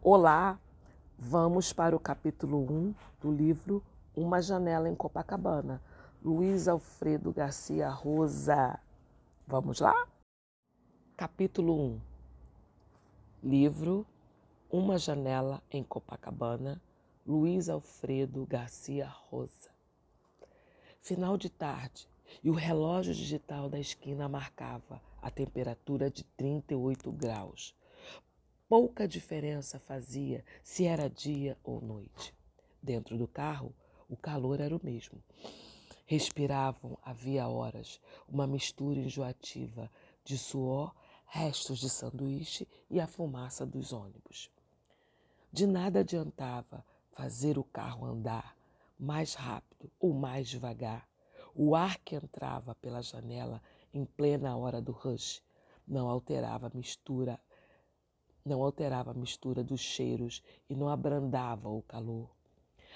Olá, vamos para o capítulo 1 do livro Uma Janela em Copacabana, Luiz Alfredo Garcia Rosa. Vamos lá? Capítulo 1 Livro Uma Janela em Copacabana, Luiz Alfredo Garcia Rosa. Final de tarde e o relógio digital da esquina marcava a temperatura de 38 graus Pouca diferença fazia se era dia ou noite. Dentro do carro, o calor era o mesmo. Respiravam havia horas uma mistura enjoativa de suor, restos de sanduíche e a fumaça dos ônibus. De nada adiantava fazer o carro andar mais rápido ou mais devagar. O ar que entrava pela janela em plena hora do rush não alterava a mistura não alterava a mistura dos cheiros e não abrandava o calor.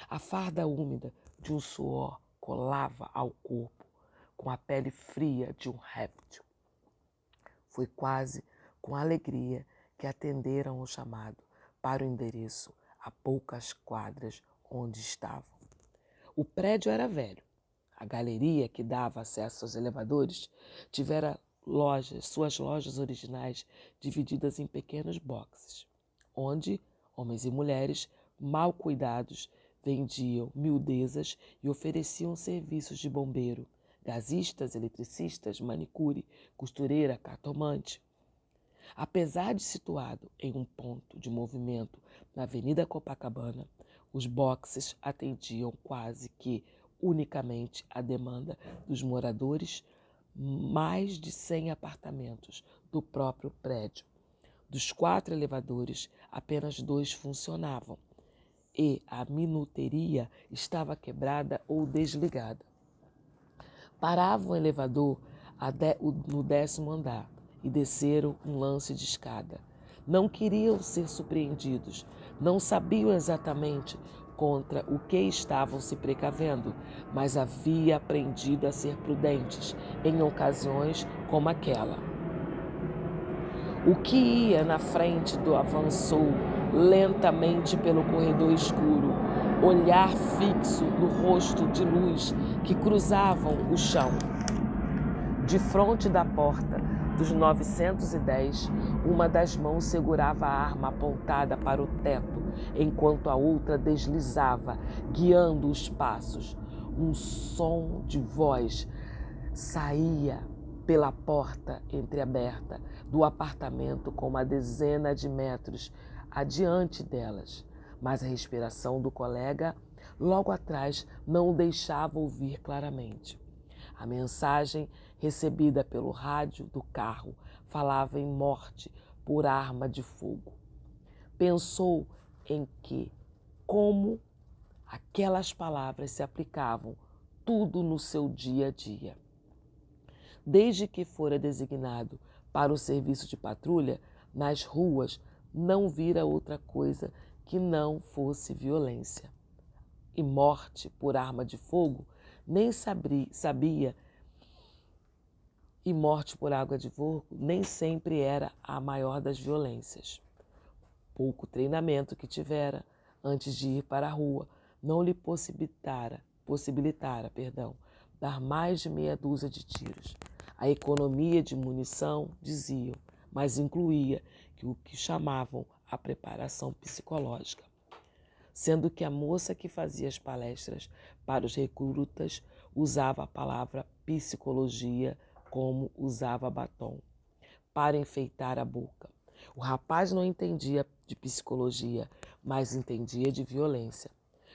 A farda úmida de um suor colava ao corpo com a pele fria de um réptil. Foi quase com alegria que atenderam o chamado para o endereço a poucas quadras onde estavam. O prédio era velho. A galeria que dava acesso aos elevadores tivera lojas, suas lojas originais divididas em pequenos boxes, onde homens e mulheres mal cuidados vendiam miudezas e ofereciam serviços de bombeiro, gasistas, eletricistas, manicure, costureira, cartomante. Apesar de situado em um ponto de movimento na Avenida Copacabana, os boxes atendiam quase que unicamente a demanda dos moradores mais de 100 apartamentos do próprio prédio. Dos quatro elevadores, apenas dois funcionavam e a minuteria estava quebrada ou desligada. Parava o elevador no décimo andar e desceram um lance de escada. Não queriam ser surpreendidos, não sabiam exatamente contra o que estavam se precavendo, mas havia aprendido a ser prudentes em ocasiões como aquela. O que ia na frente do avançou lentamente pelo corredor escuro, olhar fixo no rosto de luz que cruzavam o chão. De frente da porta dos 910, uma das mãos segurava a arma apontada para o teto enquanto a outra deslizava, guiando os passos. Um som de voz saía pela porta entreaberta do apartamento com uma dezena de metros adiante delas, mas a respiração do colega logo atrás não o deixava ouvir claramente. A mensagem recebida pelo rádio do carro falava em morte por arma de fogo. Pensou em que, como aquelas palavras se aplicavam tudo no seu dia a dia. Desde que fora designado para o serviço de patrulha, nas ruas não vira outra coisa que não fosse violência. E morte por arma de fogo nem sabia, e morte por água de fogo nem sempre era a maior das violências pouco treinamento que tivera antes de ir para a rua não lhe possibilitara, possibilitara perdão, dar mais de meia dúzia de tiros. A economia de munição, diziam, mas incluía que o que chamavam a preparação psicológica. Sendo que a moça que fazia as palestras para os recrutas usava a palavra psicologia como usava batom, para enfeitar a boca. O rapaz não entendia de psicologia, mas entendia de violência.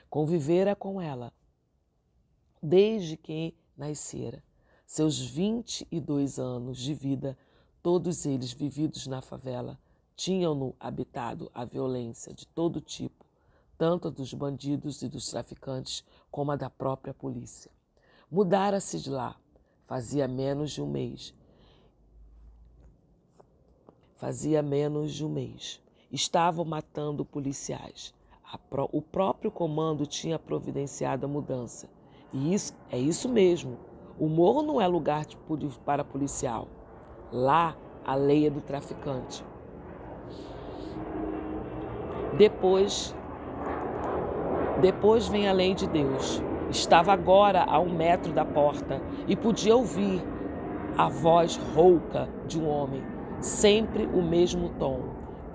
Convivera com ela desde que nascera. Seus 22 anos de vida, todos eles vividos na favela, tinham-no habitado a violência de todo tipo, tanto a dos bandidos e dos traficantes como a da própria polícia. Mudara-se de lá, fazia menos de um mês. Fazia menos de um mês estavam matando policiais. O próprio comando tinha providenciado a mudança. E isso é isso mesmo. O morro não é lugar para policial. Lá a lei é do traficante. Depois, depois vem a lei de Deus. Estava agora a um metro da porta e podia ouvir a voz rouca de um homem, sempre o mesmo tom,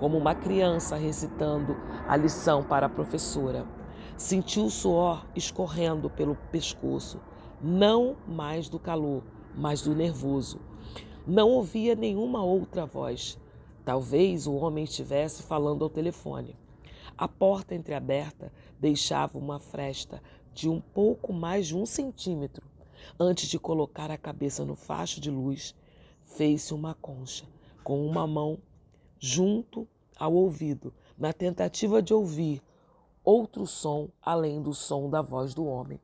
como uma criança recitando a lição para a professora. Sentiu o suor escorrendo pelo pescoço, não mais do calor, mas do nervoso. Não ouvia nenhuma outra voz. Talvez o homem estivesse falando ao telefone. A porta entreaberta deixava uma fresta de um pouco mais de um centímetro. Antes de colocar a cabeça no facho de luz, fez-se uma concha com uma mão junto ao ouvido, na tentativa de ouvir outro som além do som da voz do homem.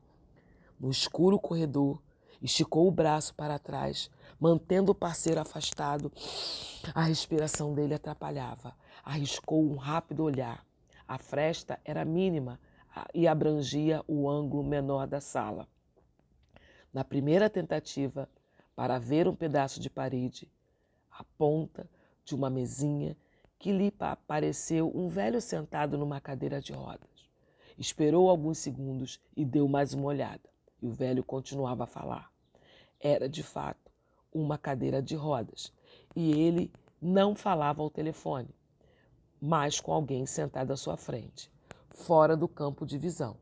No escuro corredor, esticou o braço para trás, mantendo o parceiro afastado. A respiração dele atrapalhava. Arriscou um rápido olhar. A fresta era mínima e abrangia o ângulo menor da sala. Na primeira tentativa para ver um pedaço de parede, a ponta de uma mesinha que lhe apareceu um velho sentado numa cadeira de rodas. Esperou alguns segundos e deu mais uma olhada. E o velho continuava a falar. Era, de fato, uma cadeira de rodas. E ele não falava ao telefone, mas com alguém sentado à sua frente fora do campo de visão.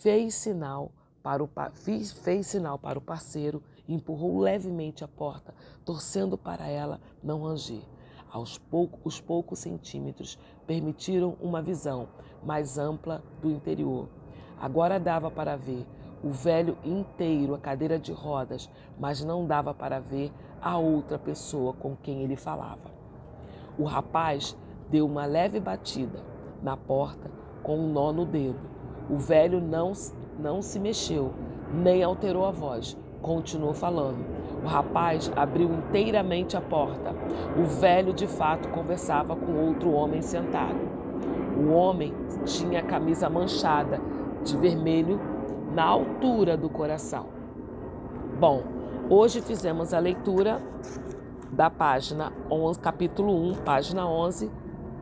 Fez sinal para o, fez, fez sinal para o parceiro e empurrou levemente a porta, torcendo para ela não ranger. Aos poucos, os poucos centímetros permitiram uma visão mais ampla do interior. Agora dava para ver o velho inteiro, a cadeira de rodas, mas não dava para ver a outra pessoa com quem ele falava. O rapaz deu uma leve batida na porta com um nó no dedo. O velho não, não se mexeu, nem alterou a voz, continuou falando. O rapaz abriu inteiramente a porta. O velho, de fato, conversava com outro homem sentado. O homem tinha a camisa manchada de vermelho na altura do coração. Bom, hoje fizemos a leitura da página 11, capítulo 1, página 11,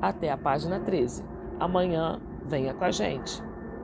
até a página 13. Amanhã Venha com a gente.